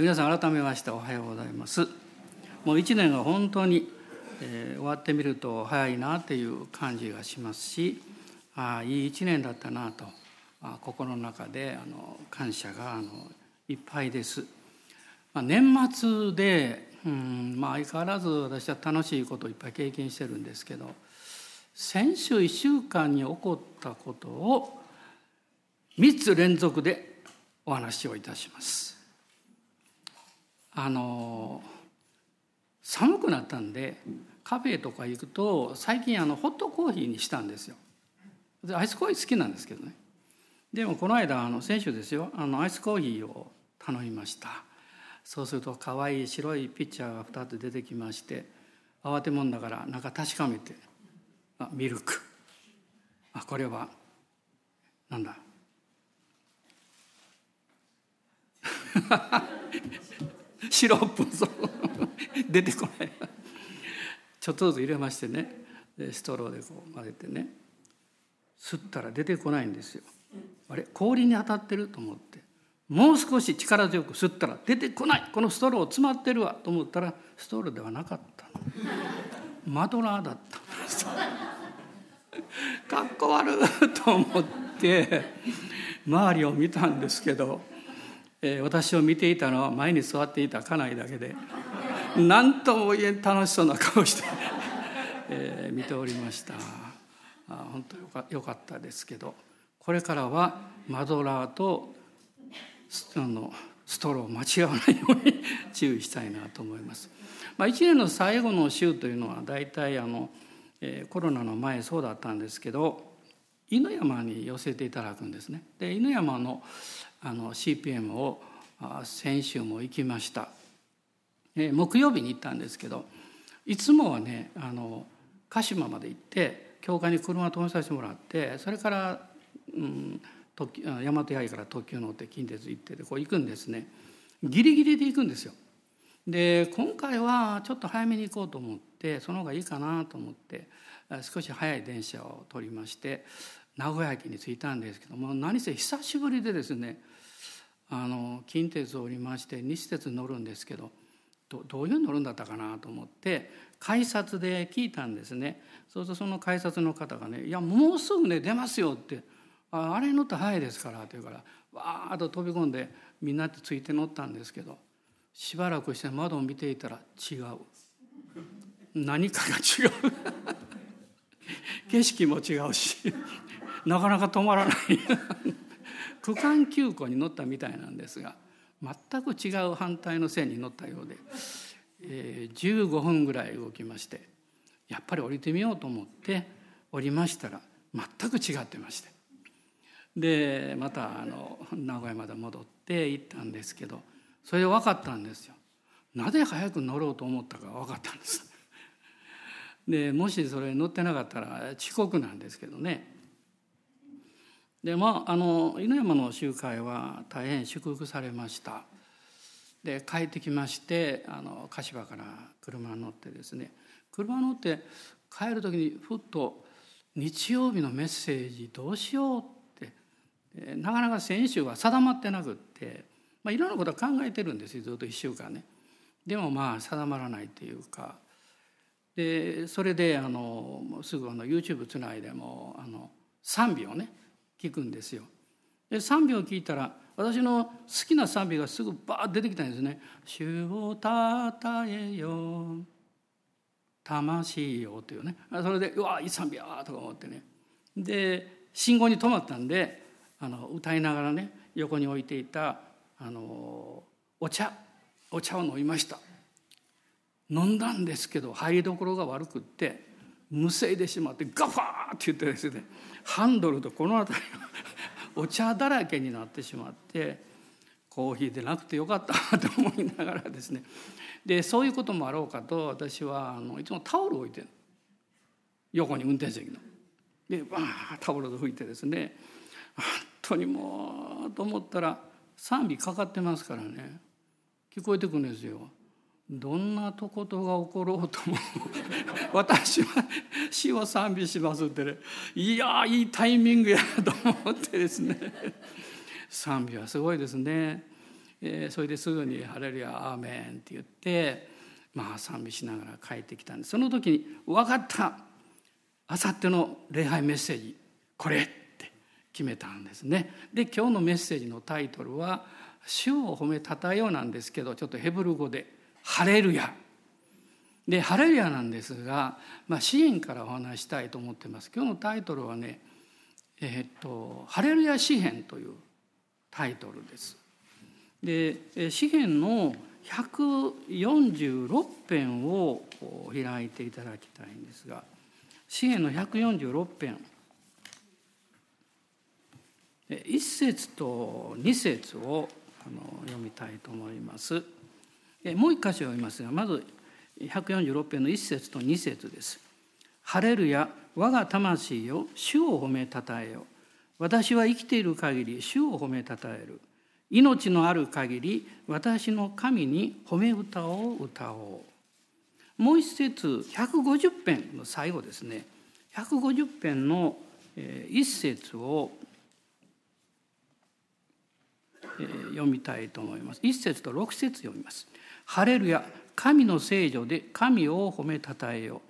皆さん改めましておはようございますもう一年が本当に、えー、終わってみると早いなっていう感じがしますしああいい一年だったなとあ心の中であの感謝があのいっぱいです、まあ、年末でうんまあ相変わらず私は楽しいことをいっぱい経験してるんですけど先週1週間に起こったことを3つ連続でお話をいたします。あの寒くなったんでカフェとか行くと最近あのホットコーヒーにしたんですよ。でアイスコーヒー好きなんですけどね。でもこの間あの先週ですよあのアイスコーヒーを頼みました。そうすると可愛い白いピッチャーが2つ出てきまして慌てもんだから中確かめてあミルクあこれはなんだ？シロップそう出てこない。ちょっとずつ入れましてね。ストローでこう混ぜてね。吸ったら出てこないんですよ。あれ？氷に当たってると思って。もう少し力強く吸ったら出てこない。このストロー詰まってるわと思ったらストローではなかったマドラーだったかっこ悪いと思って周りを見たんですけど。えー、私を見ていたのは前に座っていた家内だけで 何とも言えん楽しそうな顔して えー、見ておりましたあ本当よかよかったですけどこれからはマドラーとあのストローを間違わないように 注意したいなと思います。まあ、1年の最後の週というのは大体あの、えー、コロナの前そうだったんですけど犬山に寄せていただくんですね。で犬山のあの CPM を先週も行きました。木曜日に行ったんですけどいつもはねあの鹿島まで行って教会に車を止めさせてもらってそれから、うん、大和八重から特急乗って近鉄行ってでこう行くんですねギリギリで行くんですよ。で今回はちょっと早めに行こうと思ってその方がいいかなと思って少し早い電車を取りまして名古屋駅に着いたんですけども何せ久しぶりでですねあの近鉄を降りまして西鉄に乗るんですけどどういう乗るんだったかなと思って改札で聞いたんですね。そうするとその改札の方がね「いやもうすぐね出ますよ」って「ああれ乗った早いですから」って言うからわーっと飛び込んでみんなでついて乗ったんですけどしばらくして窓を見ていたら違う。何かが違う。景色も違うし。なかなか止まらない 区間急行に乗ったみたいなんですが全く違う反対の線に乗ったようで、えー、15分ぐらい動きましてやっぱり降りてみようと思って降りましたら全く違ってましてでまたあの名古屋まで戻って行ったんですけどそれで分かったんですよ。なぜ早く乗ろうと思ったか分かったんです。でもしそれ乗ってなかったら遅刻なんですけどねでまああの犬山の集会は大変祝福されました。で帰ってきましてあの柏から車に乗ってですね。車に乗って帰る時にふっと日曜日のメッセージどうしようってなかなか先週は定まってなくって、まあ、いろんなことは考えてるんですよずっと1週間ね。でもまあ定まらないっていうか。でそれであのすぐあの YouTube つないでもあの賛美をね。聞くんですよ。で賛美を聞いたら私の好きな賛美がすぐバーッ出てきたんですね。「主をたたえよ魂よ」というねそれでうわいい賛美やとか思ってねで信号に止まったんであの歌いながらね横に置いていたあのお茶お茶を飲みました飲んだんですけど入りどころが悪くってむせいでしまってガファーって言ってですねハンドルとこの辺りお茶だらけになってしまってコーヒーでなくてよかったと思いながらですねでそういうこともあろうかと私はあのいつもタオルを置いてる横に運転席の。でわータオルで拭いてですね本当にもうと思ったら賛美かかってますからね聞こえてくるんですよ。どんなとことが起ころうとも 私は死を賛美しますってねいやいいタイミングやと思ってですね賛美はすごいですねえー、それですぐに「ハレルヤアーメン」って言ってまあ賛美しながら帰ってきたんですその時に「分かったあさっての礼拝メッセージこれ!」って決めたんですね。で今日のメッセージのタイトルは「主を褒めたたよう」なんですけどちょっとヘブル語で「ハレルヤ」で「ハレルヤ」なんですが、まあ、支援からお話したいと思ってます。今日のタイトルはね「えー、っとハレルヤ詩篇」というタイトルです。で詩篇の146編を開いていただきたいんですが詩篇の146編1節と2節を読みたいと思います。もう一箇所読みますがまず146編の1節と2節です。ハレルヤ我が魂よ主を褒めたたえよ。私は生きている限り主を褒めたたえる。命のある限り私の神に褒め歌を歌おう。もう一節150編の最後ですね。150編の一節を読みたいと思います。一節と六節読みます。ハレルヤ神の聖女で神を褒めたたえよ。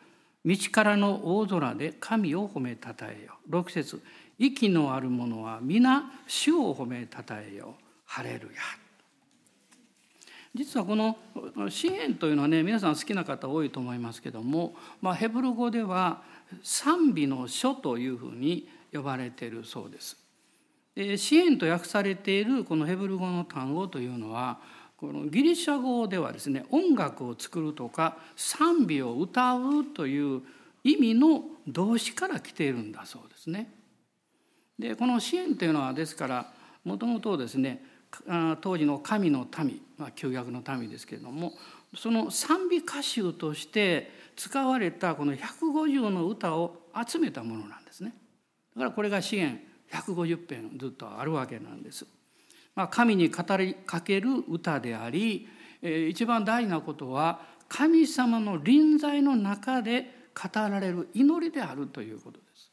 道からの大空で神を褒めたたえよ。六節息のある者は皆主を褒めたたえよ。ハレルヤ実はこの詩篇というのはね皆さん好きな方多いと思いますけども、まあ、ヘブル語では賛美の書というふうに呼ばれているそうです。で詩篇と訳されているこのヘブル語の単語というのはこのギリシャ語ではですね音楽を作るとか賛美を歌うという意味の動詞から来ているんだそうですね。でこの詩篇というのはですからもともとですね当時の神の民、まあ、旧約の民ですけれどもその賛美歌集として使われたこの150の歌を集めたものなんですね。だからこれが詩篇150編ずっとあるわけなんです。まあ、神に語りかける歌であり一番大事なことは神様の臨在の中で語られる祈りであるということです。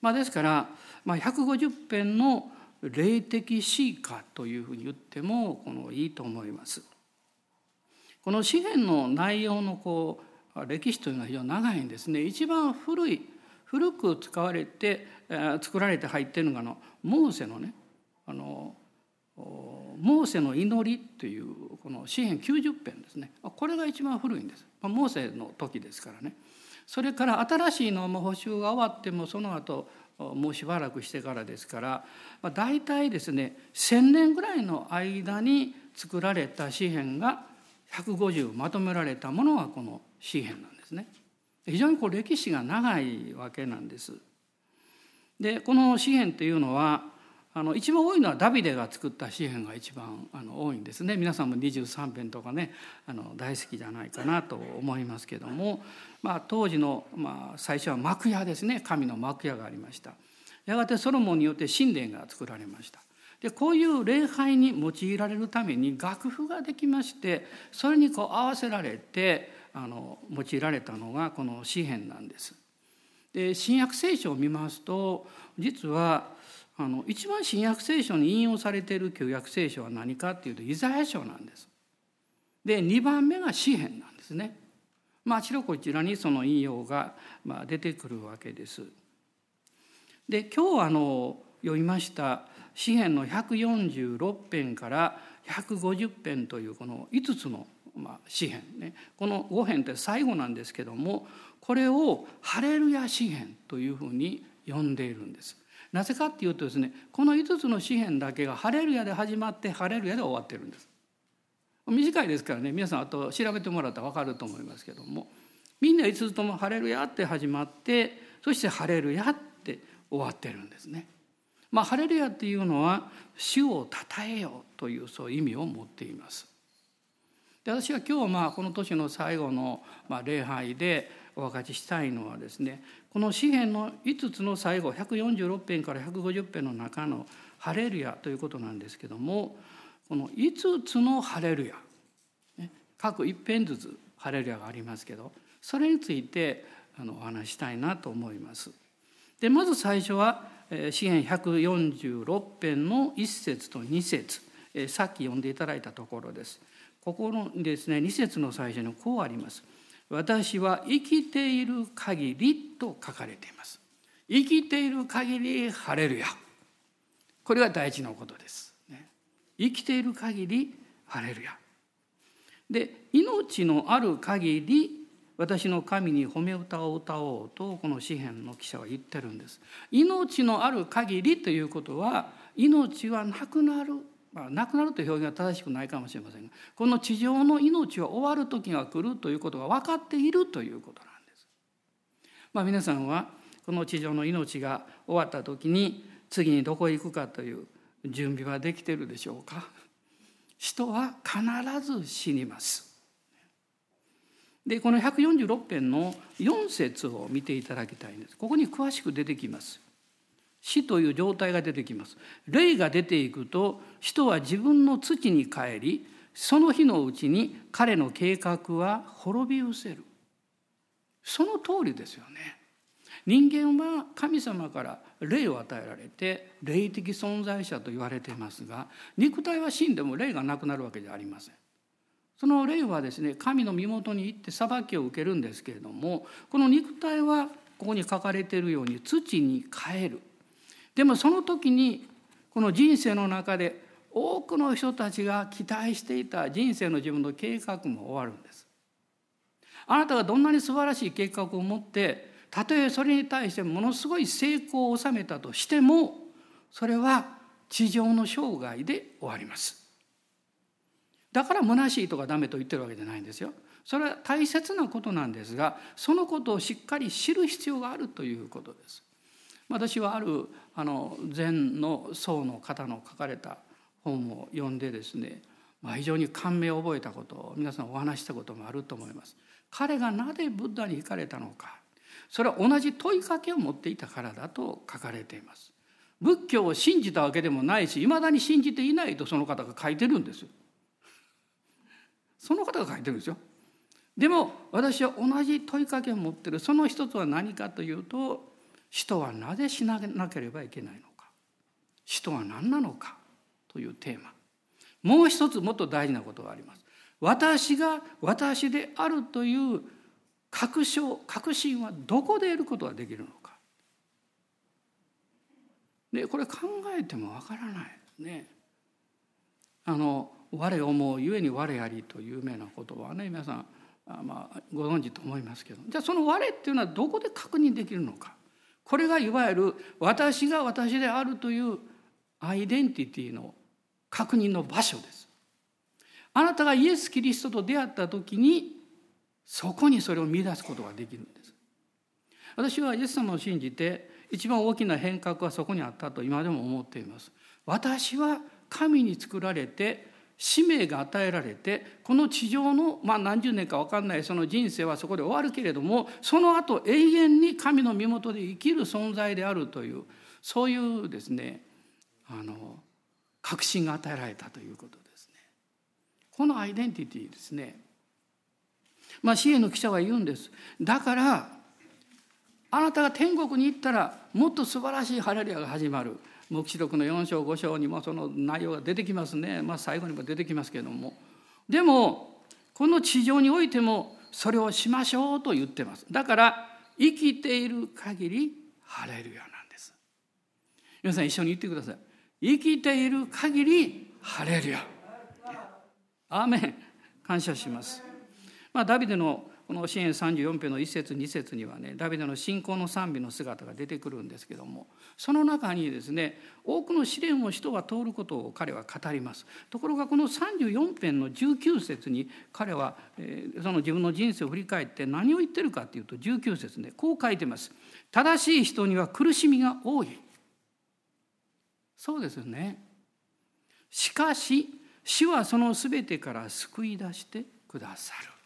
まあ、ですから、まあ、150編の霊的詩歌というふうに言ってもこのいいと思います。この詩篇の内容のこう歴史というのは非常に長いんですね。一番古い古く使われて作られて入っているのがあのモーセのねあのモーセの祈りというこの詩篇90編ですねこれが一番古いんですモーセの時ですからねそれから新しいのも補修が終わってもその後もうしばらくしてからですから、まあ、大体ですね1,000年ぐらいの間に作られた詩篇が150まとめられたものはこの詩篇なんですね。非常にこう歴史が長いわけなんです。でこの詩篇というのはあの一番多いのはダビデが作った詩篇が一番あの多いんですね。皆さんも23編とかねあの大好きじゃないかなと思いますけども、まあ、当時の、まあ、最初は幕屋ですね。神の幕屋がありました。やがてソロモンによって神殿が作られました。でこういう礼拝に用いられるために楽譜ができましてそれにこう合わせられてあの用いられたのがこの詩篇なんです。で新約聖書を見ますと実はあの一番新約聖書に引用されている旧約聖書は何かっていうとイザヤ書なんです。で2番目が詩篇なんですね。まああちらこちらにその引用がまあ出てくるわけです。で今日あの読みました詩篇の146編から150編というこの5つのまあ詩篇ねこの5編って最後なんですけどもこれを「ハレルヤ詩篇」というふうに呼んでいるんです。なぜかっていうとですねこの5つの詩篇だけが「ハレルヤ」で始まって「ハレルヤ」で終わってるんです。短いですからね皆さんあと調べてもらったら分かると思いますけどもみんな5つとも「ハレルヤ」って始まってそして「ハレルヤ」って終わってるんですね。まあ、ハレルヤっていうのは「主をたたえよ」というそういう意味を持っています。で私は今日まあこの年の最後のまあ礼拝でお分かちしたいのはですねこの詩篇の5つの最後146編から150編の中の「ハレルヤ」ということなんですけどもこの5つのハレルヤ、各一編ずつハレルヤがありますけどそれについてお話したいなと思います。でまず最初は詩篇146編の1節と2節さっき読んでいただいたところです。ここのですね2節の最初にこうあります。私は生きている限りと書かれています。生きている限りハレルヤ。これが大事なことです。生きている限りハレルヤ。で命のある限り私の神に褒め歌を歌おうとこの詩篇の記者は言ってるんです。命のある限りということは命はなくなる、まあ、なくなるという表現は正しくないかもしれませんがこの地上の命は終わる時が来るということが分かっているということなんです。まあ、皆さんはこの地上の命が終わった時に次にどこへ行くかという準備はできているでしょうか？人は必ず死にます。でこの146編の4節を見ていただきたいんです。ここに詳しく出てきます。死という状態が出てきます。霊が出ていくと人は自分の土に帰りその日のうちに彼の計画は滅び失せる。その通りですよね。人間は神様から霊を与えられて霊的存在者と言われていますが肉体は死んでも霊がなくなるわけじゃありません。その霊はですね神の身元に行って裁きを受けるんですけれどもこの肉体はここに書かれているように土に帰るでもその時にこの人生の中で多くの人たちが期待していた人生の自分の計画も終わるんです。あなたがどんなに素晴らしい計画を持ってたとえそれに対してものすごい成功を収めたとしてもそれは地上の生涯で終わります。だから虚しいとかダメと言ってるわけじゃないんですよ。それは大切なことなんですがそのことをしっかり知る必要があるということです。私はあるあの禅の僧の方の書かれた本を読んでですね、まあ、非常に感銘を覚えたことを皆さんお話したこともあると思います。彼がなぜブッダに惹かれたのかそれは同じ問いかけを持っていたからだと書かれています。仏教を信じたわけでもないしいまだに信じていないとその方が書いてるんですその方が書いてるんですよ。でも私は同じ問いかけを持ってるその一つは何かというと人はなぜ死ななければいけないのか。人は何なのか。というテーマ。もう一つもっと大事なことがあります。私が私であるという確証確信はどこで得ることができるのか。でこれ考えてもわからない。ですね。あの「我思うゆえに我あり」という有名な言葉はね皆さんあまあご存知と思いますけど。じゃあその「我」っていうのはどこで確認できるのか。これがいわゆる私が私であるというアイデンティティの確認の場所です。あなたがイエス・キリストと出会った時にそこにそれを見出すことができるんです私はイエス様を信じて一番大きな変革はそこにあったと今でも思っています私は神に作られて使命が与えられてこの地上の、まあ、何十年か分かんないその人生はそこで終わるけれどもその後永遠に神の身元で生きる存在であるというそういうですねあの確信が与えられたということですね。このアイデンティティですねまあ、支援の記者は言うんです。だからあなたが天国に行ったらもっと素晴らしいハレルヤが始まる。黙示録の4章5章にもその内容が出てきますね。まあ、最後にも出てきますけれども。でもこの地上においてもそれをしましょうと言ってます。だから生きている限りハレルヤなんです。皆さん一緒に言ってください。生きている限りハレルヤ。アーメン感謝します。まあ、ダビデのこの支援34編の1節2節にはねダビデの信仰の賛美の姿が出てくるんですけどもその中にですね多くの試練を人は通ることを彼は語ります。ところがこの34編の19節に彼は、その自分の人生を振り返って何を言ってるかっていうと19節ねこう書いてます。正しい人には苦しみが多い。そうですよね。しかし主はその全てから救い出してくださる。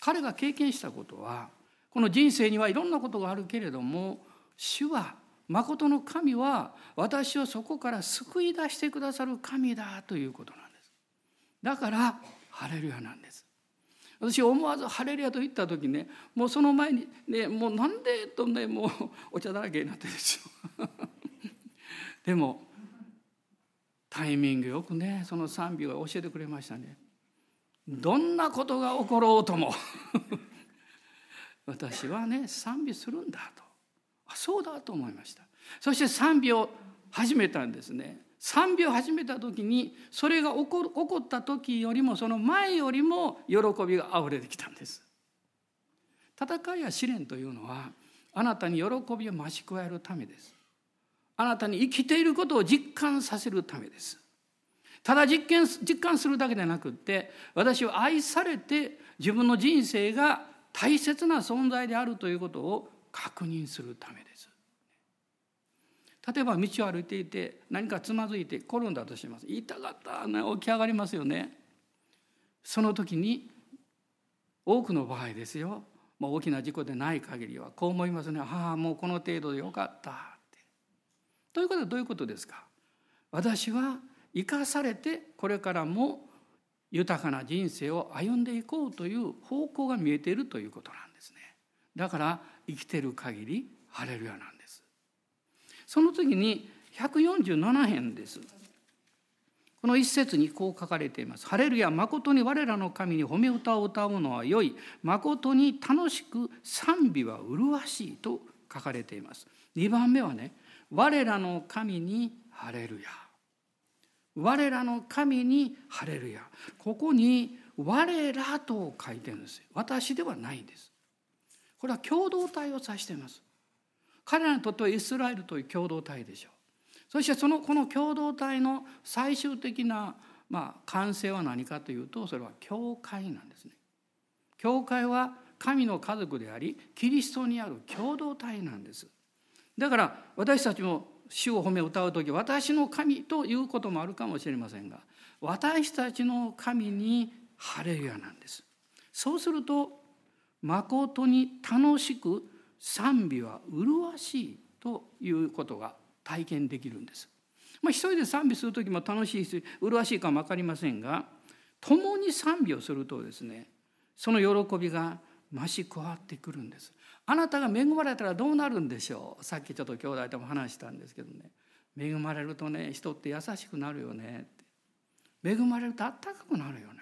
彼が経験したことはこの人生にはいろんなことがあるけれども主は誠の神は私をそこから救い出してくださる神だということなんです。だからハレルヤなんです。私思わずハレルヤと言った時ねもうその前にねもうなんでとねもうお茶だらけになってるですよ。でもタイミングよくねその賛美を教えてくれましたねどんなことが起ころうとも。私はね賛美するんだと。あそうだと思いました。そして賛美を始めたんですね。賛美を始めた時にそれが起こ起こった時よりもその前よりも喜びがあふれてきたんです。戦いや試練というのはあなたに喜びを増し加えるためです。あなたに生きていることを実感させるためです。ただ実験実感するだけでなくって私は愛されて自分の人生が大切な存在であるということを確認するためです。例えば道を歩いていて何かつまずいて転んだとします。痛かった。ね起き上がりますよね。その時に多くの場合ですよ。もう大きな事故でない限りはこう思いますね。ああもうこの程度でよかったって。ということはどういうことですか？私は生かされてこれからも豊かな人生を歩んでいこうという方向が見えているということなんですねだから生きてる限りハレルヤなんですその次に147編ですこの一節にこう書かれています。ハレルヤ、誠に我らの神に褒め歌を歌うのは良い。誠に楽しく賛美は麗しいと書かれています。2番目はね、我らの神にハレルヤ。我らの神にハレルヤ。ここに我らと書いてるんです私ではないんです。これは共同体を指しています。彼らにとってはイスラエルという共同体でしょう。そしてそのこの共同体の最終的なまあ完成は何かというとそれは教会なんですね。教会は神の家族でありキリストにある共同体なんです。だから私たちも主を褒め歌う時私の神ということもあるかもしれませんが私たちの神にハレルヤなんです。そうすると誠に楽しく賛美は麗しいということが体験できるんです。まあ、一人で賛美する時も楽しいし麗しいかも分かりませんが共に賛美をするとですねその喜びが増し加わってくるんです。あなたが恵まれたらどうなるんでしょう？さっきちょっと兄弟とも話したんですけどね。恵まれるとね人って優しくなるよねって。恵まれるとあったかくなるよね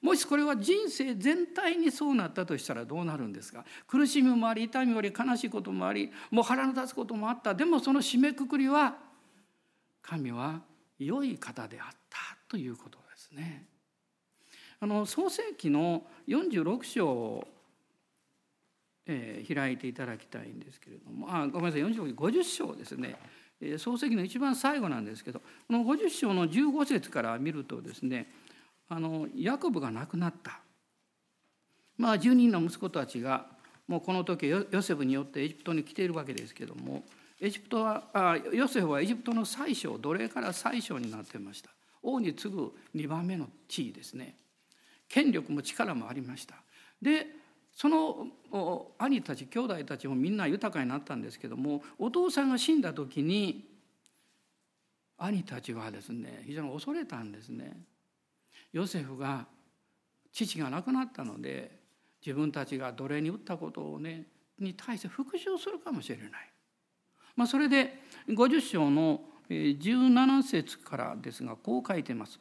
もしこれは人生全体にそうなったとしたらどうなるんですか？苦しみもあり痛みもあり悲しいこともありもう腹の立つこともあった。でもその締めくくりは神は良い方であったということですね。あの創世記の46章、えー、開いていただきたいんですけれども。あごめんなさい。46 50章ですね。創世記の一番最後なんですけどこの50章の15節から見るとですねあのヤコブが亡くなった。まあ10人の息子たちがもうこの時ヨセフによってエジプトに来ているわけですけどもエジプトはあヨセフはエジプトの最小奴隷から最小になってました。王に次ぐ2番目の地位ですね。権力も力もありました。でその兄たち兄弟たちもみんな豊かになったんですけどもお父さんが死んだ時に兄たちはですね非常に恐れたんですねヨセフが父が亡くなったので自分たちが奴隷に打ったことをねに対して復讐するかもしれない。まあ、それで50章の17節からですがこう書いてます。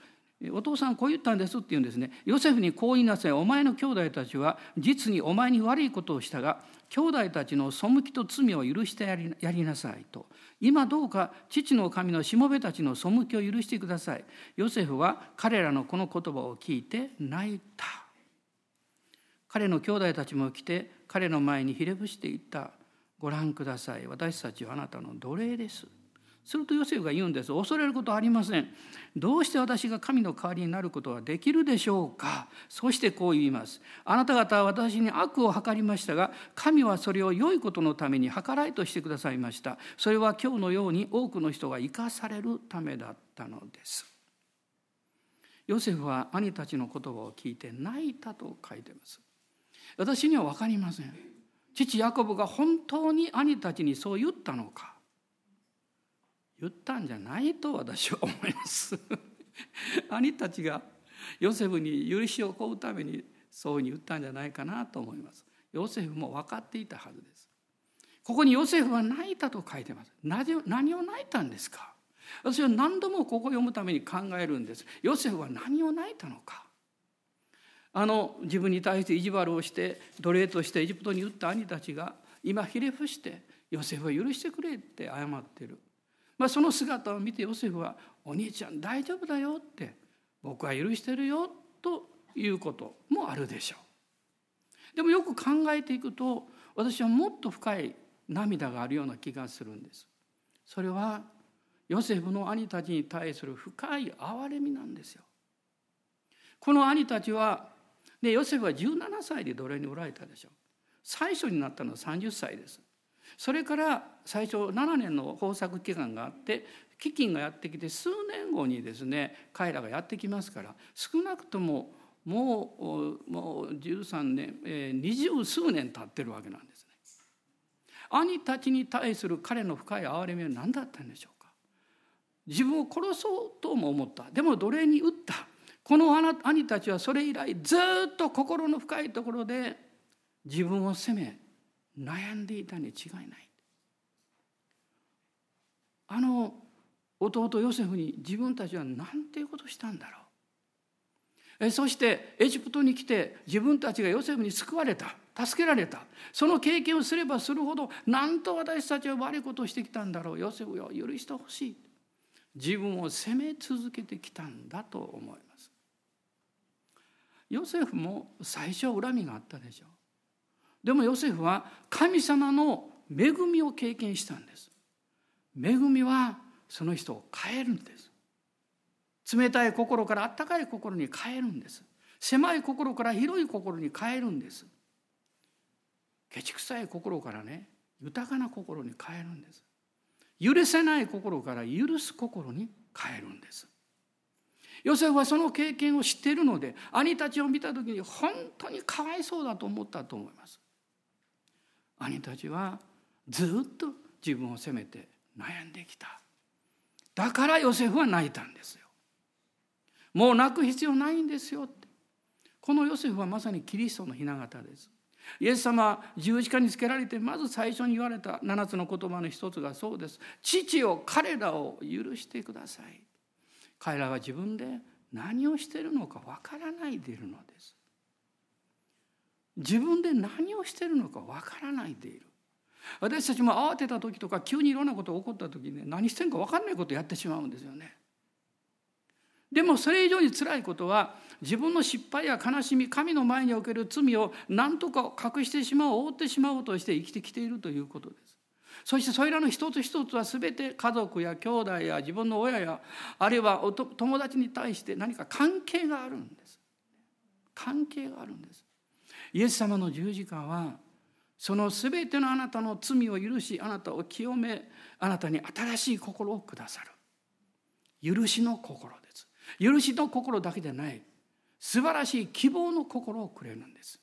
お父さんこう言ったんですって言うんですね。ヨセフにこう言いなさい。お前の兄弟たちは実にお前に悪いことをしたが、兄弟たちの背きと罪を許してやりなさいと。今どうか父の神のしもべたちの背きを許してください。ヨセフは彼らのこの言葉を聞いて泣いた。彼の兄弟たちも来て彼の前にひれ伏していった。ご覧ください。私たちはあなたの奴隷です。するとヨセフが言うんです。恐れることはありません。どうして私が神の代わりになることはできるでしょうか？そしてこう言います。あなた方は私に悪を図りましたが、神はそれを良いことのために計らいとしてくださいました。それは今日のように多くの人が生かされるためだったのです。ヨセフは兄たちの言葉を聞いて泣いたと書いています。私には分かりません。父ヤコブが本当に兄たちにそう言ったのか？言ったんじゃないと私は思います。兄たちがヨセフに許しを請うためにそういうふうに言ったんじゃないかなと思います。ヨセフも分かっていたはずです。ここにヨセフは泣いたと書いてます。何を泣いたんですか？私は何度もここを読むために考えるんです。ヨセフは何を泣いたのか？あの自分に対して意地悪をして奴隷としてエジプトに打った兄たちが今ひれ伏してヨセフは許してくれって謝ってる、まあ、その姿を見てヨセフは「お兄ちゃん大丈夫だよ」って「僕は許してるよ」ということもあるでしょう。でもよく考えていくと私はもっと深い涙があるような気がするんです。それはヨセフの兄たちに対する深い憐れみなんですよ。この兄たちはでヨセフは17歳で奴隷におられたでしょう。最初になったのは30歳です。それから最初7年の豊作期間があって飢饉がやってきて数年後にですね彼らがやってきますから少なくとももうもう13年二十、ー、数年経ってるわけなんですね。兄たちに対する彼の深い憐れみは何だったんでしょうか。自分を殺そうとも思った。でも奴隷に打った。この兄たちはそれ以来ずっと心の深いところで自分を責め悩んでいたに違いない。あの弟ヨセフに自分たちは何ていうことしたんだろう。えそしてエジプトに来て自分たちがヨセフに救われた。助けられた。その経験をすればするほどなんと私たちは悪いことをしてきたんだろう。ヨセフを許してほしい。自分を責め続けてきたんだと思います。ヨセフも最初は恨みがあったでしょう。でもヨセフは神様の恵みを経験したんです。恵みはその人を変えるんです。冷たい心から温かい心に変えるんです。狭い心から広い心に変えるんです。ケチくさい心からね豊かな心に変えるんです。許せない心から許す心に変えるんです。ヨセフはその経験を知っているので兄たちを見た時に本当にかわいそうだと思ったと思います。兄たちはずっと自分を責めて悩んできた。だからヨセフは泣いたんですよ。もう泣く必要ないんですよって。このヨセフはまさにキリストの雛形です。イエス様は十字架につけられてまず最初に言われた7つの言葉の一つがそうです。父を彼らを許してください。彼らは自分で何をしているのかわからないでいるのです。自分で何をしているのかわからないでいる。私たちも慌てた時とか急にいろんなことが起こった時ね何してんか分かんないことをやってしまうんですよね。でもそれ以上につらいことは自分の失敗や悲しみ神の前における罪を何とか隠してしまおう覆ってしまおうとして生きてきているということです。そしてそれらの一つ一つは全て家族や兄弟や自分の親やあるいは友達に対して何か関係があるんです。関係があるんです。イエス様の十字架はその全てのあなたの罪を許しあなたを清めあなたに新しい心をくださる。許しの心です。許しの心だけでない。素晴らしい希望の心をくれるんです。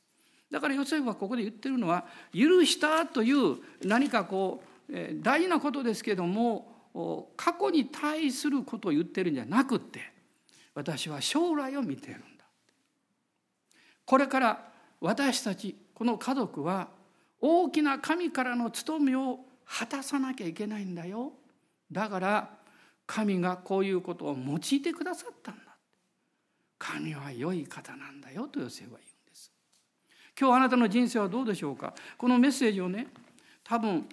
だからヨセフはここで言ってるのは許したという何かこう大事なことですけども過去に対することを言ってるんじゃなくって私は将来を見てるんだ。これから私たちこの家族は大きな神からの務めを果たさなきゃいけないんだよ。だから神がこういうことを用いてくださったんだ。神は良い方なんだよとヨセフは言うんです。今日あなたの人生はどうでしょうか？このメッセージをね多分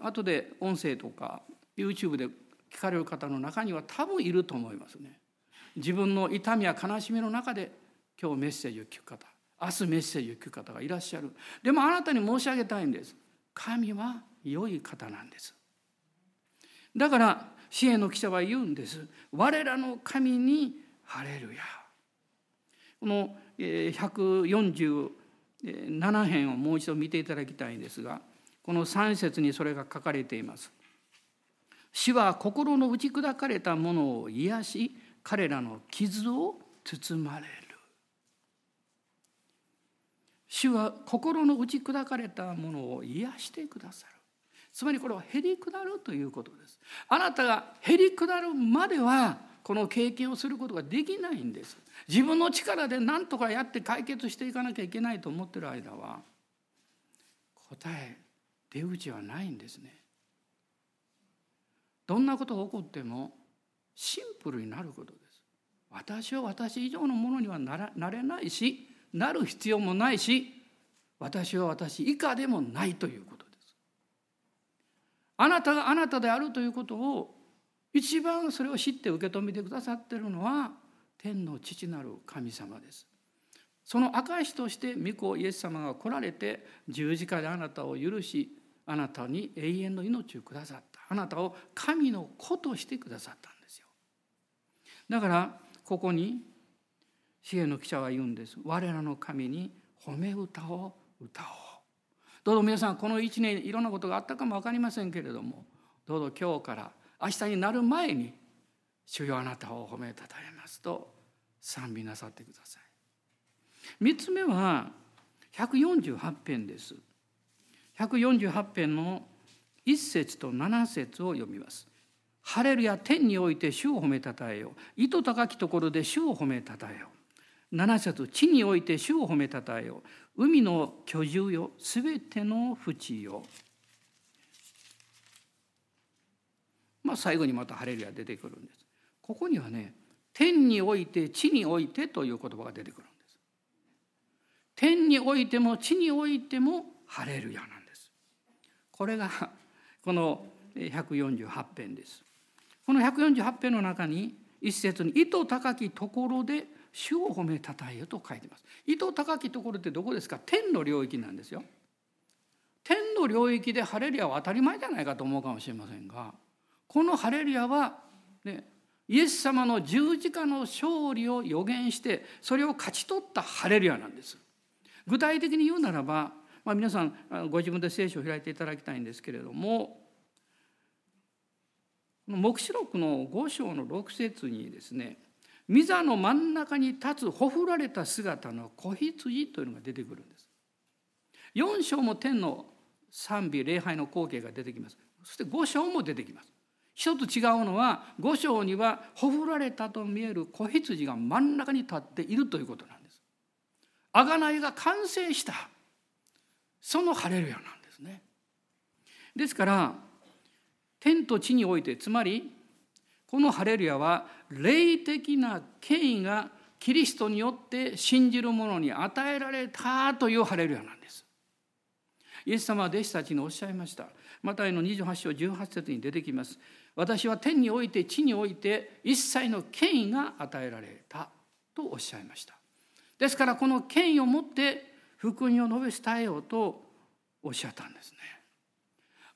後で音声とか YouTube で聞かれる方の中には多分いると思いますね。自分の痛みや悲しみの中で今日メッセージを聞く方。明日メッセージを聞く方がいらっしゃる。でもあなたに申し上げたいんです。神は良い方なんです。だから支援の記者は言うんです。我らの神にハレルヤ。この147編をもう一度見ていただきたいんですがこの3節にそれが書かれています。死は心の打ち砕かれたものを癒し彼らの傷を包まれる。主は心の打ち砕かれたものを癒してくださる。つまりこれはへり下るということです。あなたがへり下るまではこの経験をすることができないんです。自分の力で何とかやって解決していかなきゃいけないと思ってる間は答え出口はないんですね。どんなことが起こってもシンプルになることです。私は私以上のものにはならなれないしなる必要もないし私は私以下でもないということです。あなたがあなたであるということを一番それを知って受け止めてくださってるのは天の父なる神様です。その証として御子イエス様が来られて十字架であなたを許しあなたに永遠の命をくださった。あなたを神の子としてくださったんですよ。だからここに支援の記者は言うんです。我らの神に褒め歌を歌おう。どうぞ皆さんこの一年いろんなことがあったかも分かりませんけれどもどうぞ今日から明日になる前に主よあなたを褒めたたえますと賛美なさってください。3つ目は148編です。148編の1節と7節を読みます。ハレルヤ天において主を褒めたたえよ意図高きところで主を褒めたたえよ7節地において主を褒めたたえよ。海の居住よすべての淵よ。まあ最後にまたハレルヤ出てくるんです。ここにはね天において地においてという言葉が出てくるんです。天においても地においてもハレルヤなんです。これがこの148編です。この148編の中に一節に「意図高きところで主を褒めたたえよ」と書いてます。意図高きところってどこですか？天の領域なんですよ。天の領域でハレルヤは当たり前じゃないかと思うかもしれませんがこのハレルヤは、ね、イエス様の十字架の勝利を予言してそれを勝ち取ったハレルヤなんです。具体的に言うならば、まあ、皆さんご自分で聖書を開いていただきたいんですけれども黙示録の5章の6節にですね御座の真ん中に立つほふられた姿の子羊というのが出てくるんです。4章も天の賛美礼拝の光景が出てきます。そして5章も出てきます。一つ違うのは5章にはほふられたと見える子羊が真ん中に立っているということなんです。贖いが完成した。そのハレルヤなんですね。ですから天と地においてつまりこのハレルヤは霊的な権威がキリストによって信じる者に与えられたというハレルヤなんです。イエス様は弟子たちにおっしゃいました。マタイの28章18節に出てきます。私は天において地において一切の権威が与えられたとおっしゃいました。ですからこの権威を持って福音を述べ伝えようとおっしゃったんですね。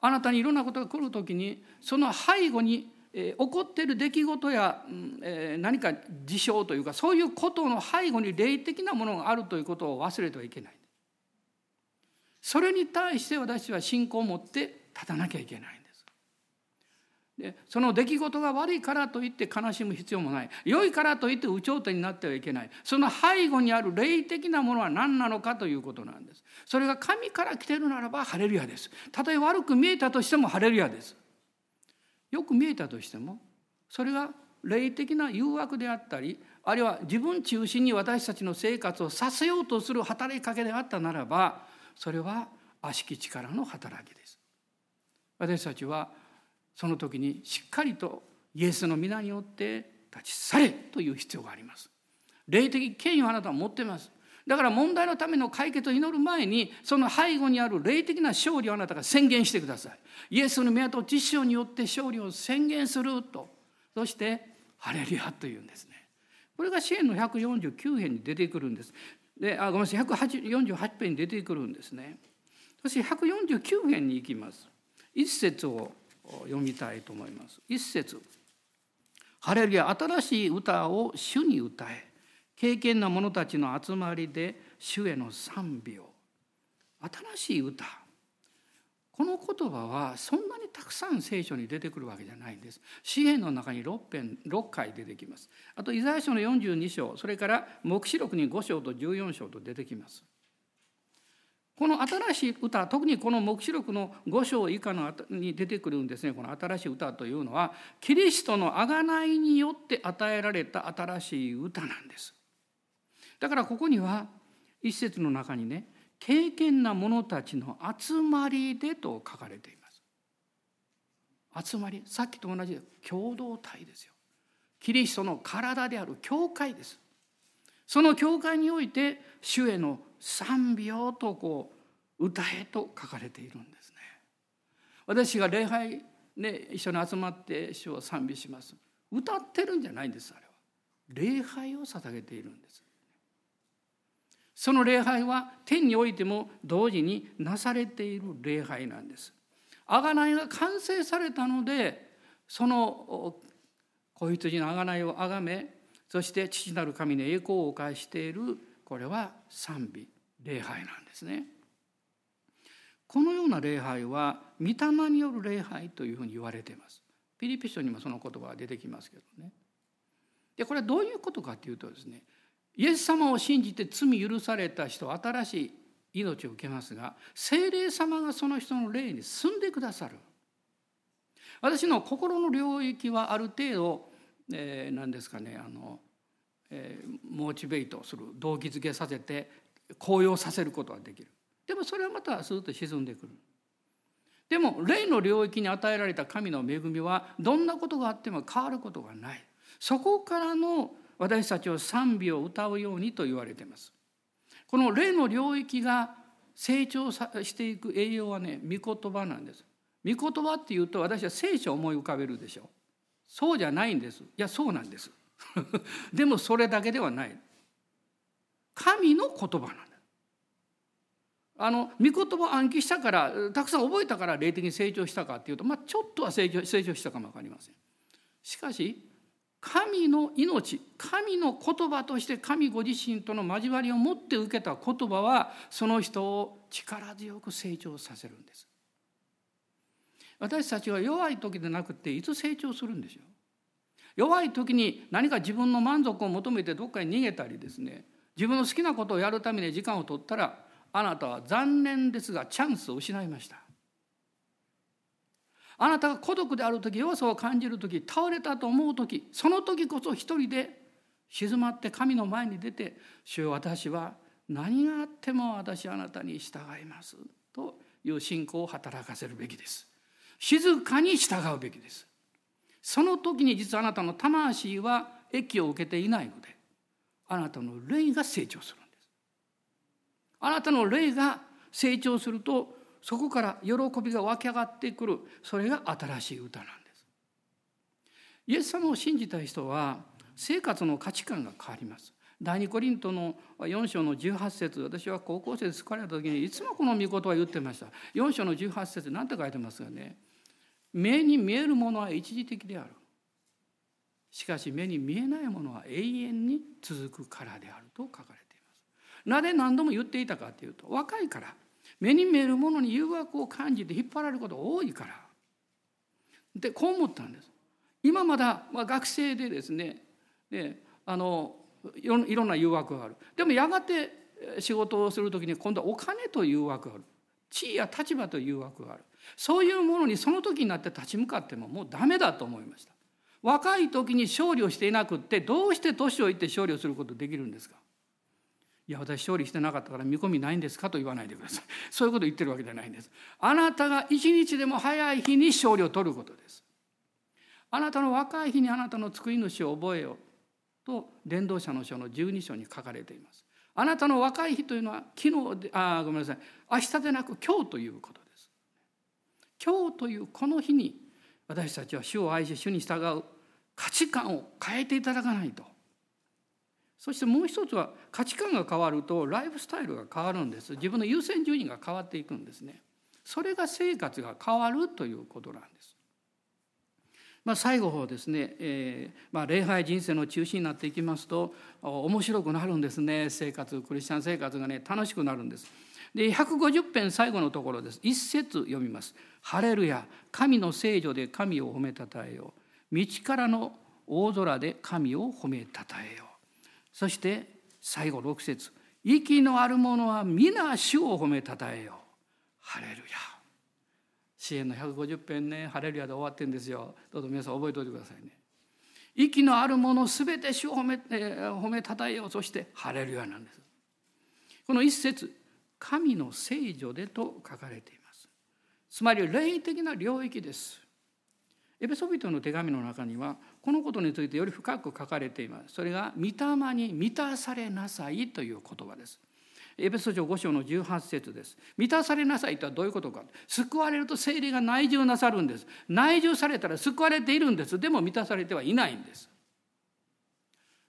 あなたにいろんなことが来る時にその背後に、えー、起こっている出来事や、えー、何か事象というかそういうことの背後に霊的なものがあるということを忘れてはいけない。それに対して私は信仰を持って立たなきゃいけないん。です。その出来事が悪いからといって悲しむ必要もない。良いからといって有頂天になってはいけない。その背後にある霊的なものは何なのかということなんです。それが神から来てるならばハレルヤです。たとえ悪く見えたとしてもハレルヤです。よく見えたとしてもそれが霊的な誘惑であったりあるいは自分中心に私たちの生活をさせようとする働きかけであったならばそれは悪しき力の働きです。私たちはその時にしっかりとイエスの皆によって立ち去れという必要があります。霊的権威をあなたは持っています。だから問題のための解決を祈る前にその背後にある霊的な勝利をあなたが宣言してください。イエスの宮と知識によって勝利を宣言すると。そしてハレルヤというんですね。これが支援の149編に出てくるんです。であごめんなさい。148編に出てくるんですね。そして149編に行きます。一節を読みたいと思います。一節。ハレルヤ新しい歌を主に歌え。敬虔な者たちの集まりで主への賛美を新しい歌この言葉はそんなにたくさん聖書に出てくるわけじゃないんです。詩篇の中に6編6回出てきます。あとイザヤ書の42章それから黙示録に5章と14章と出てきます。この新しい歌特にこの黙示録の5章以下のに出てくるんですねこの新しい歌というのはキリストの贖いによって与えられた新しい歌なんですだからここには一節の中にね敬虔な者たちの集まりでと書かれています。集まりさっきと同じ共同体ですよ。キリストの体である教会です。その教会において主への賛美をとこう歌えと書かれているんですね。私が礼拝ね一緒に集まって主を賛美します。歌ってるんじゃないんですあれは。礼拝を捧げているんです。その礼拝は天においても同時になされている礼拝なんです。贖いが完成されたのでその子羊の贖いをあがめそして父なる神に栄光を返しているこれは賛美礼拝なんですね。このような礼拝は御霊による礼拝というふうに言われています。ピリピ書にもその言葉が出てきますけどね。でこれはどういうことかというとですねイエス様を信じて罪許された人は新しい命を受けますが精霊様がその人の霊に住んでくださる。私の心の領域はある程度、えー、何ですかねあの、えー、モチベートする動機づけさせて高揚させることができる。でもそれはまたスーッと沈んでくる。でも霊の領域に与えられた神の恵みはどんなことがあっても変わることがない。そこからの私たちを賛美を歌うようにと言われています。この霊の領域が成長していく栄養はね御言葉なんです。御言葉っていうと私は聖書を思い浮かべるでしょそうじゃないんです。いやそうなんです。でもそれだけではない。神の言葉なんだ。あの御言葉を暗記したからたくさん覚えたから霊的に成長したかっていうと、まあ、ちょっとは成長成長したかも分かりません。しかし神の命神の言葉として神ご自身との交わりを持って受けた言葉はその人を力強く成長させるんです。私たちは弱い時でなくていつ成長するんでしょう？弱い時に何か自分の満足を求めてどっかに逃げたりですね自分の好きなことをやるために時間を取ったらあなたは残念ですがチャンスを失いました。あなたが孤独である時弱さを感じる時倒れたと思う時その時こそ一人で静まって神の前に出て「主よ私は何があっても私あなたに従います」という信仰を働かせるべきです。静かに従うべきです。その時に実はあなたの魂は益を受けていないのであなたの霊が成長するんです。あなたの霊が成長するとそこから喜びが湧き上がってくる。それが新しい歌なんです。イエス様を信じた人は生活の価値観が変わります。第二コリントの4章の18節私は高校生で救われた時にいつもこの御言葉を言ってました。4章の18節何て書いてますかね。目に見えるものは一時的である。しかし目に見えないものは永遠に続くからであると書かれています。なぜ何度も言っていたかというと若いから。目に見えるものに誘惑を感じて引っ張られることが多いから。でこう思ったんです。今まだ、まあ、学生でですねであのいろいろな誘惑がある。でもやがて仕事をする時に今度はお金と誘惑がある。地位や立場と誘惑がある。そういうものにその時になって立ち向かってももうダメだと思いました。若い時に勝利をしていなくってどうして年をいって勝利をすることできるんですか？いや私勝利してなかったから見込みないんですかと言わないでください。そういうことを言ってるわけじゃないんです。あなたが一日でも早い日に勝利を取ることです。あなたの若い日にあなたの救い主を覚えようと伝道者の書の12章に書かれています。あなたの若い日というのは昨日であごめんなさい。明日でなく今日ということです。今日というこの日に私たちは主を愛し主に従う価値観を変えていただかないと。そしてもう一つは価値観が変わるとライフスタイルが変わるんです。自分の優先順位が変わっていくんですね。それが生活が変わるということなんです、まあ、最後方ですね、えーまあ、礼拝人生の中心になっていきますと面白くなるんですね。生活クリスチャン生活がね楽しくなるんです。で150編最後のところです。一節読みます「ハレルヤ神の聖女で神を褒めたたえよう。道からの大空で神を褒めたたえよう」そして最後6節息のある者は皆主を褒めたたえよう。ハレルヤ。支援の150編ね、ハレルヤで終わってんですよ。どうぞ皆さん覚えておいてくださいね。息のある者すべて主を褒め、褒めたたえよう。そしてハレルヤなんです。この一節、神の聖女でと書かれています。つまり霊的な領域です。エペソビトの手紙の中にはこのことについてより深く書かれています。それが「御霊に満たされなさい」という言葉です。エペソ書5章の18節です。満たされなさいとはどういうことか。救われると聖霊が内住なさるんです。内住されたら救われているんです。でも満たされてはいないんです。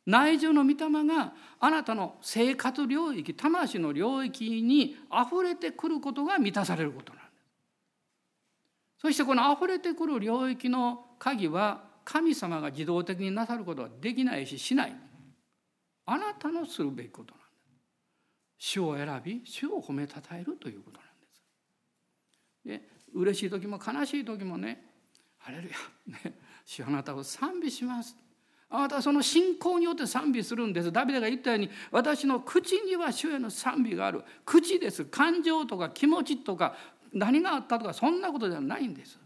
内住の御霊があなたの生活領域魂の領域にあふれてくることが満たされること。そしてこのあふれてくる領域の鍵は神様が自動的になさることはできないししないあなたのするべきことなんです主を選び主を褒めたたえるということなんですで嬉しい時も悲しい時もね「ハレルヤ、ね、主あなたを賛美します」あなたはその信仰によって賛美するんです。ダビデが言ったように私の口には主への賛美がある。口です。感情とか気持ちとか何があったとかそんなことではないんです。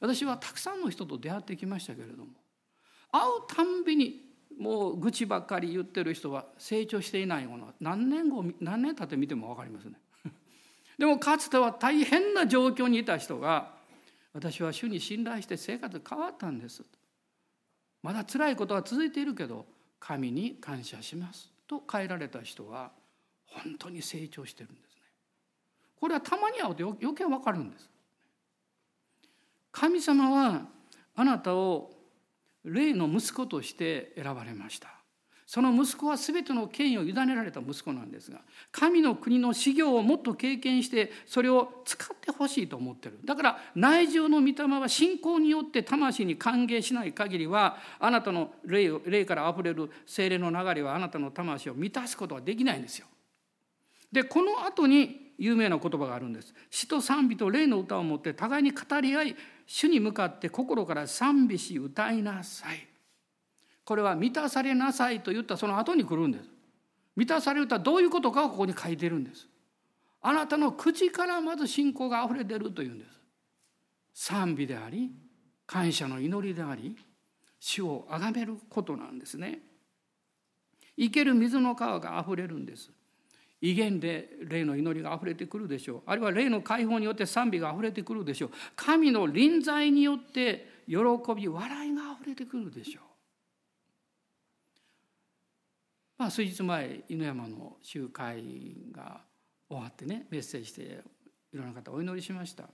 私はたくさんの人と出会ってきましたけれども会うたんびにもう愚痴ばっかり言ってる人は成長していないもの何年後何年経ってみても分かりますね。でもかつては大変な状況にいた人が私は主に信頼して生活変わったんです。まだ辛いことは続いているけど神に感謝しますと変えられた人は本当に成長してるんです。これはたまに会うと余計わかるんです。神様はあなたを霊の息子として選ばれました。その息子は全ての権威を委ねられた息子なんですが神の国の修行をもっと経験してそれを使ってほしいと思ってるだから内情の御霊は信仰によって魂に歓迎しない限りはあなたの霊霊からあふれる精霊の流れはあなたの魂を満たすことはできないんですよ。でこの後に有名な言葉があるんです。詩と賛美と霊の歌を持って互いに語り合い主に向かって心から賛美し歌いなさい。これは満たされなさいと言ったその後に来るんです。満たされるとはどういうことかをここに書いてるんです。あなたの口からまず信仰があふれてるというんです。賛美であり感謝の祈りであり主を崇めることなんですね。生ける水の川があふれるんです。威厳で霊の祈りがあふれてくるでしょう。あるいは霊の解放によって賛美があふれてくるでしょう。神の臨在によって喜び笑いがあふれてくるでしょう。まあ、数日前犬山の集会が終わってねメッセージしていろんな方お祈りしました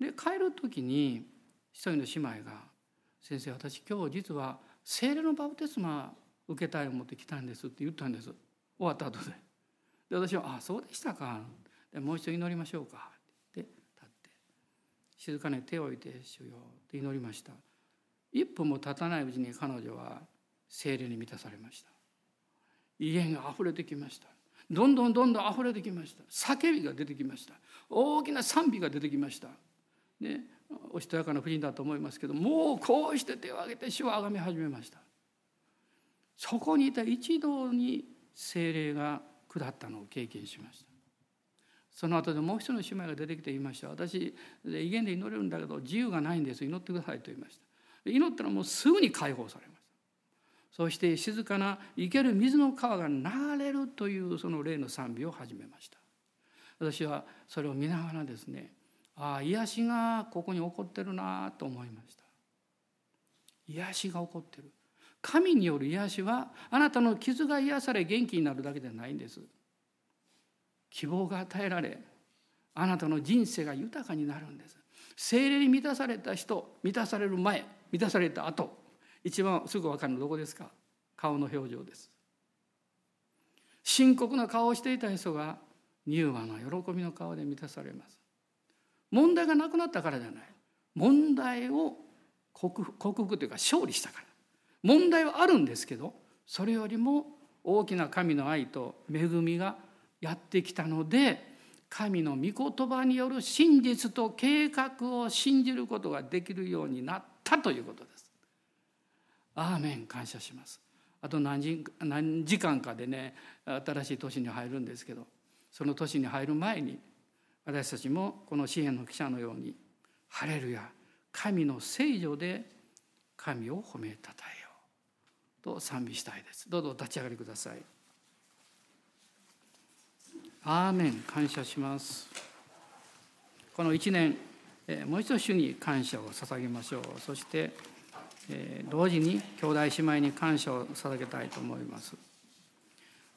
で帰る時に一人の姉妹が「先生私今日実は聖霊のバプテスマ受けたい思って来たんです」って言ったんです終わった後で。で私は「あそうでしたか」でもう一度祈りましょうか」って立って。静かに手を置いて「主よ」って祈りました。一分も経たないうちに彼女は聖霊に満たされました。威厳が溢れてきました。どんどんどんどん溢れてきました。叫びが出てきました。大きな賛美が出てきました。ねおしとやかな婦人だと思いますけどもうこうして手を挙げて主を崇め始めました。そこにいた一同に精霊が下ったのを経験しました。その後でもう一人の姉妹が出てきて言いました。私威厳で祈れるんだけど自由がないんです。祈ってくださいと言いました。祈ったらもうすぐに解放されました。そして静かな生ける水の川が流れるというその霊の賛美を始めました。私はそれを見ながらですねああ癒しがここに起こってるなと思いました。癒しが起こってる。神による癒しはあなたの傷が癒され元気になるだけではないんです。希望が与えられあなたの人生が豊かになるんです。精霊に満たされた人満たされる前満たされた後一番すぐ分かるのどこですか？顔の表情です。深刻な顔をしていた人が柔和な喜びの顔で満たされます。問題がなくなったからじゃない。問題を克服というか勝利したから。問題はあるんですけどそれよりも大きな神の愛と恵みがやってきたので神の御言葉による真実と計画を信じることができるようになったということです。アーメン。感謝します。あと何時間かでね新しい年に入るんですけどその年に入る前に私たちもこの詩篇の記者のように「ハレルヤ神の聖女で神を褒めたたえ」と賛美したいです。どうぞ立ち上がりください。アーメン。感謝します。この1年もう一度主に感謝を捧げましょう。そして、同時に兄弟姉妹に感謝を捧げたいと思います。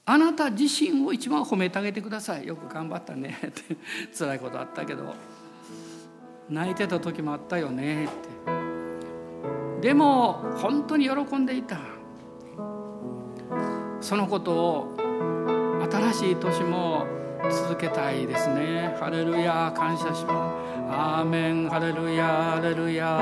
あなた自身を一番褒めてあげてください。よく頑張ったね。って辛いことあったけど。泣いてた時もあったよね。って。でも本当に喜んでいた。そのことを新しい年も続けたいですね。ハレルヤ感謝します。アーメン。ハレルヤハレルヤ。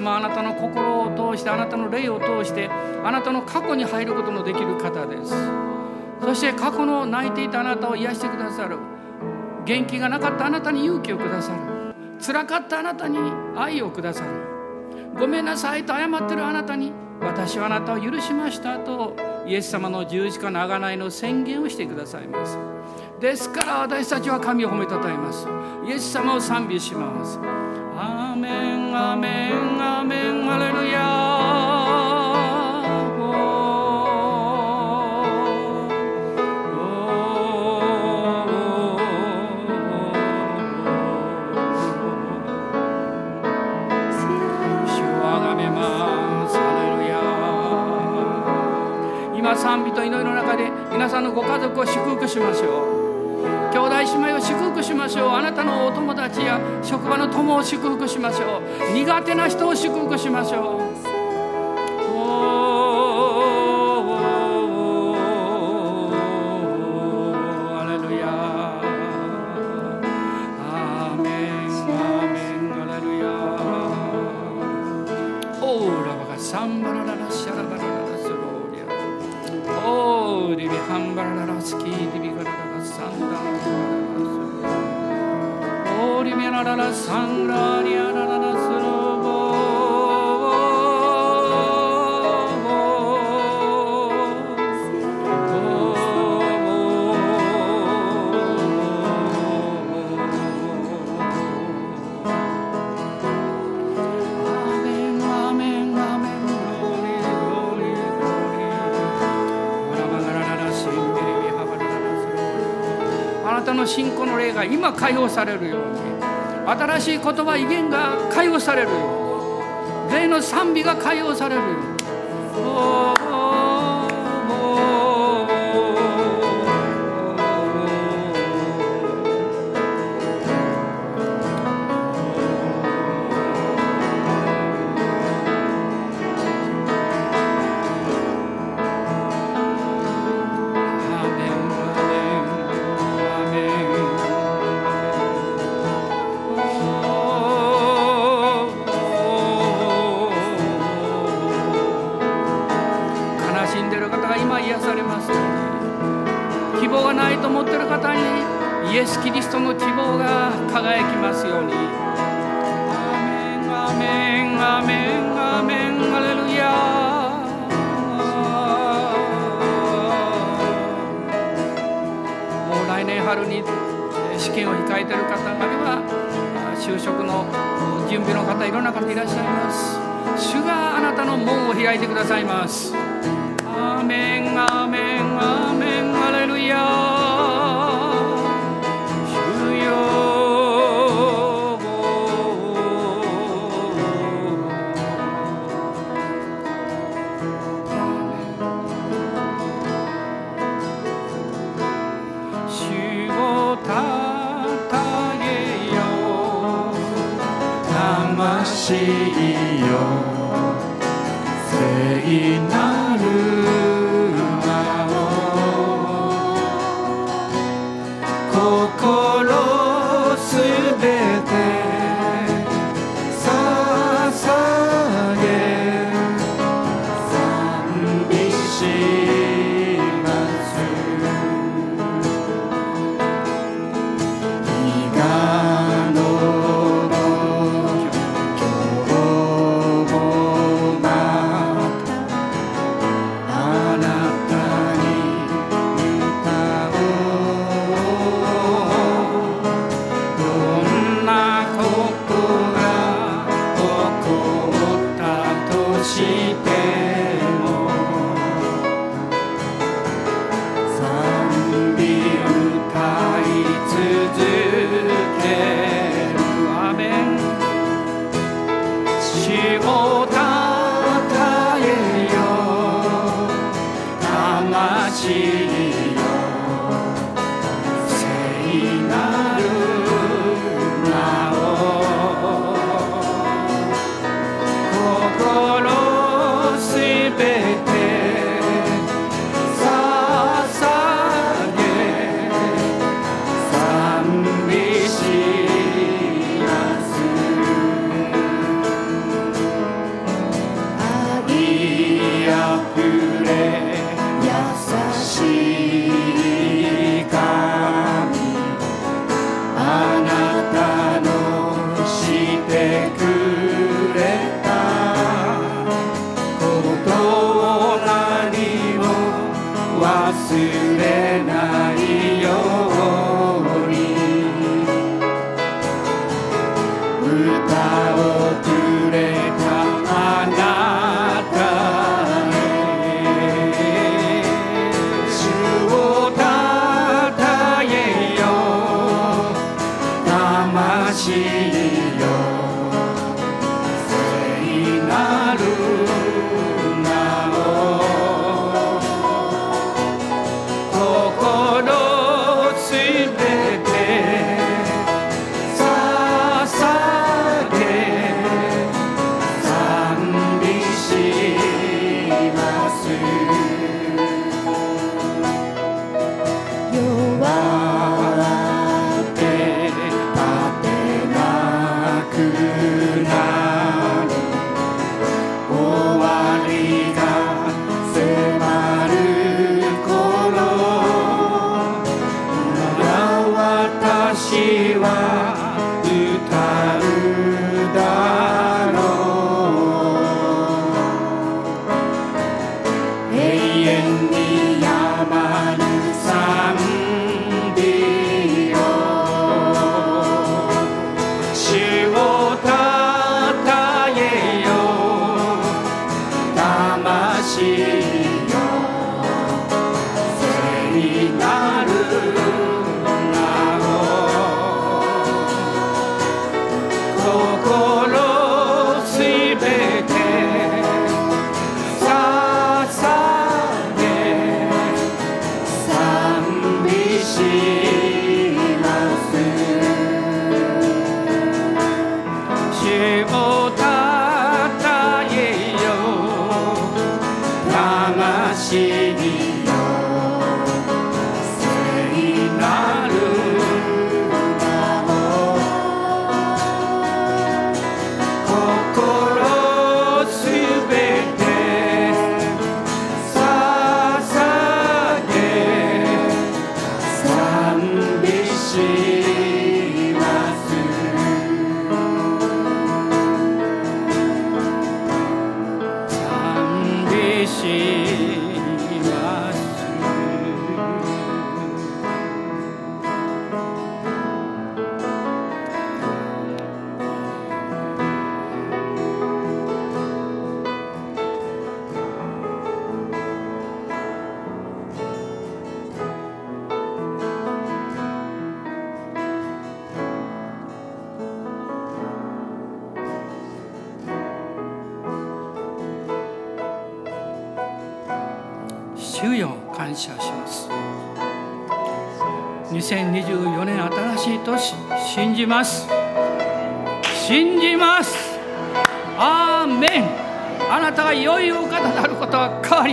様あなたの心を通してあなたの霊を通してあなたの過去に入ることのできる方です。そして過去の泣いていたあなたを癒してくださる。元気がなかったあなたに勇気をくださる。辛かったあなたに愛をくださる。ごめんなさいと謝ってるあなたに私はあなたを許しましたとイエス様の十字架の贖いの宣言をしてくださいます。ですから私たちは神を褒めたたえます。イエス様を賛美します。アーメン。アーメンアーメンハレルヤ今賛美と祈りの中で皆さんのご家族を祝福しましょう。兄弟姉妹を祝福しましょう。あなたのお友達や職場の友を祝福しましょう。苦手な人を祝福しましょう。されるように。新しい言葉威厳が解放されるように。霊の賛美が解放されるように。イエス・キリストの希望が輝きますように。アメンアメンアメンアレルヤ。もう来年春に試験を控えている方あるいは就職の準備の方いろんな方いらっしゃいます。主があなたの門を開いてくださいます。アメン 것이요. 새인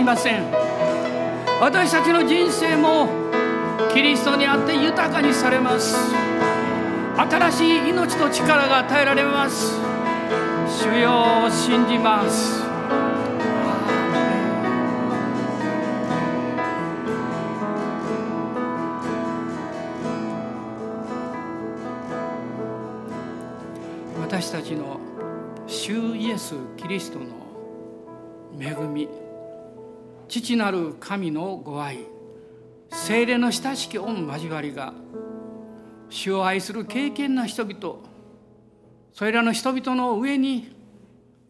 ません。私たちの人生もキリストにあって豊かにされます。新しい命と力が与えられます。主よを信じます。私たちの主イエス・キリストの父なる神のご愛精霊の親しき御交わりが主を愛する敬虔な人々それらの人々の上に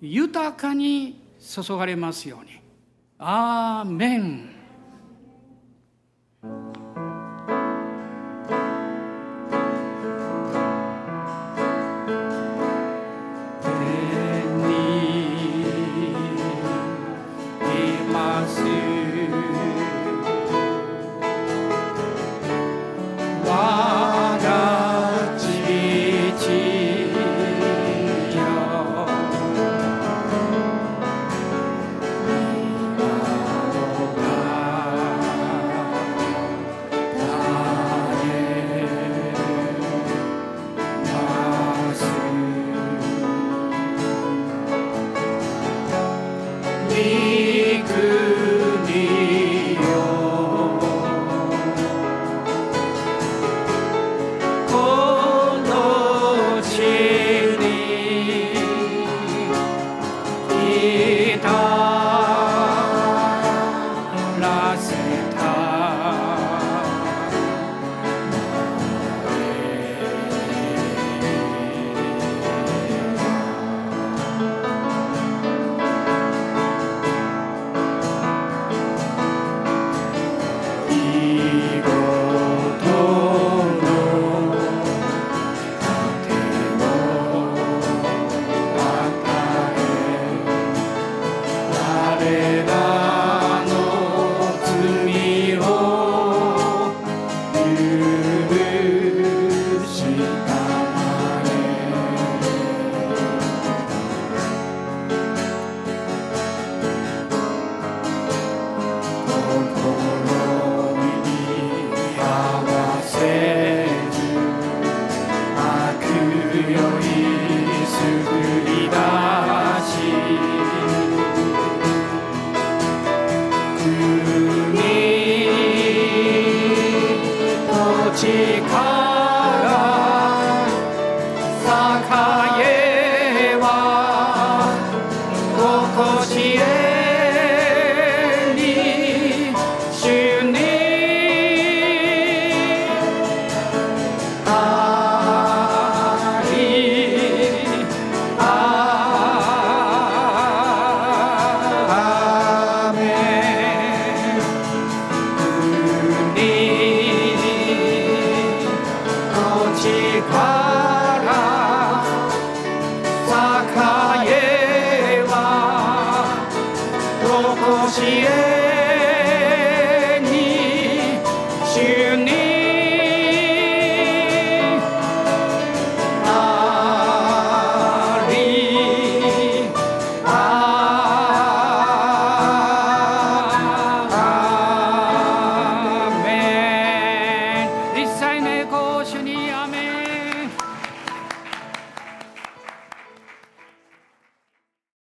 豊かに注がれますように。アーメン